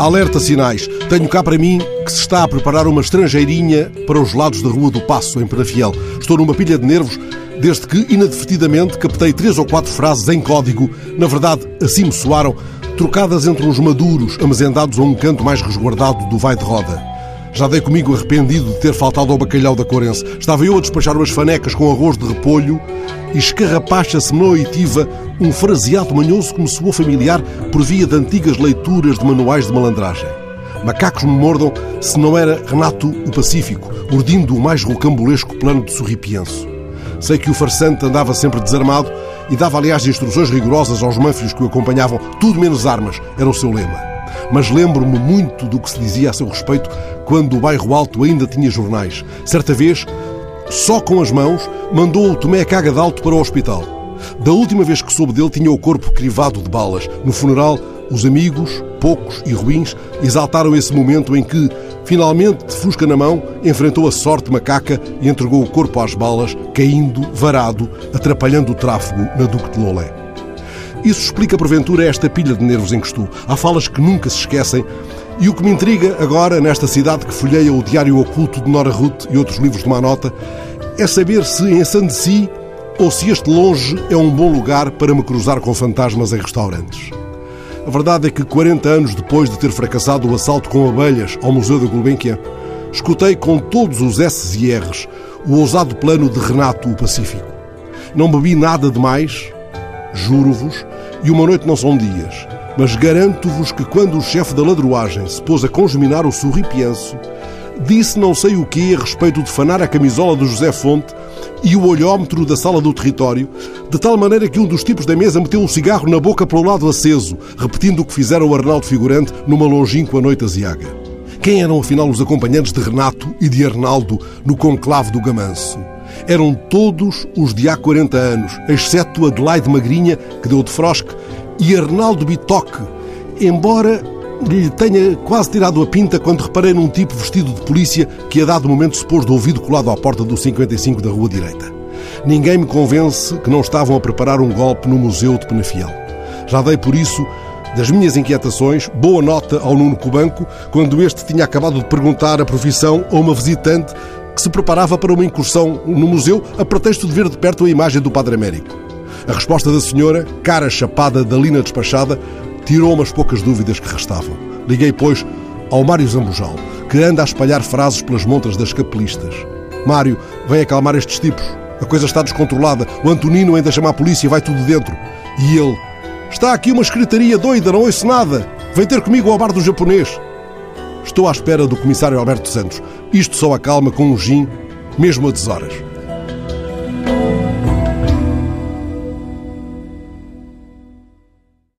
Alerta sinais. Tenho cá para mim que se está a preparar uma estrangeirinha para os lados da Rua do Passo, em Penafiel. Estou numa pilha de nervos desde que, inadvertidamente, captei três ou quatro frases em código, na verdade, assim me soaram, trocadas entre uns maduros, amazendados a um canto mais resguardado do vai de roda. Já dei comigo arrependido de ter faltado ao bacalhau da Corense. Estava eu a despachar umas fanecas com arroz de repolho e escarrapacha-se-me na oitiva um fraseado manhoso que me soou familiar por via de antigas leituras de manuais de malandragem. Macacos me mordam se não era Renato o Pacífico, urdindo o mais rocambolesco plano de sorripienso. Sei que o farsante andava sempre desarmado e dava, aliás, instruções rigorosas aos manfios que o acompanhavam, tudo menos armas, era o seu lema. Mas lembro-me muito do que se dizia a seu respeito quando o bairro Alto ainda tinha jornais. Certa vez, só com as mãos, mandou o Tomé Caga de Alto para o hospital. Da última vez que soube dele, tinha o corpo crivado de balas. No funeral, os amigos, poucos e ruins, exaltaram esse momento em que, finalmente, de fusca na mão, enfrentou a sorte macaca e entregou o corpo às balas, caindo, varado, atrapalhando o tráfego na Duque de Lolé. Isso explica, porventura, esta pilha de nervos em que estou. Há falas que nunca se esquecem e o que me intriga agora, nesta cidade que folheia o Diário Oculto de Nora Ruth e outros livros de má nota, é saber se em Sandecy ou se este longe é um bom lugar para me cruzar com fantasmas em restaurantes. A verdade é que 40 anos depois de ter fracassado o assalto com abelhas ao Museu da Gulbenkian, escutei com todos os S's e R's o ousado plano de Renato o Pacífico. Não bebi nada demais, juro-vos, e uma noite não são dias, mas garanto-vos que quando o chefe da ladroagem se pôs a congeminar o sorripianço, disse não sei o quê a respeito de fanar a camisola do José Fonte e o olhómetro da sala do território, de tal maneira que um dos tipos da mesa meteu um cigarro na boca para o lado aceso, repetindo o que fizera o Arnaldo Figurante numa longínqua noite aziaga. Quem eram afinal os acompanhantes de Renato e de Arnaldo no conclave do Gamanço? Eram todos os de há 40 anos, exceto Adelaide Magrinha, que deu de frosque, e Arnaldo Bitoque, embora lhe tenha quase tirado a pinta quando reparei num tipo vestido de polícia que a dado momento se pôs de ouvido colado à porta do 55 da rua direita. Ninguém me convence que não estavam a preparar um golpe no Museu de Penafiel. Já dei por isso das minhas inquietações, boa nota ao Nuno Cubanco, quando este tinha acabado de perguntar a profissão a uma visitante que se preparava para uma incursão no museu a pretexto de ver de perto a imagem do Padre Américo. A resposta da senhora, cara chapada da lina despachada, tirou umas poucas dúvidas que restavam. Liguei, pois, ao Mário Zambujal, que anda a espalhar frases pelas montas das capelistas. Mário, vem acalmar estes tipos. A coisa está descontrolada. O Antonino ainda chama a polícia e vai tudo dentro. E ele, está aqui uma escritaria doida, não ouço nada. Vem ter comigo ao bar do japonês. Estou à espera do comissário Alberto Santos. Isto só acalma com um gin, mesmo a deshoras.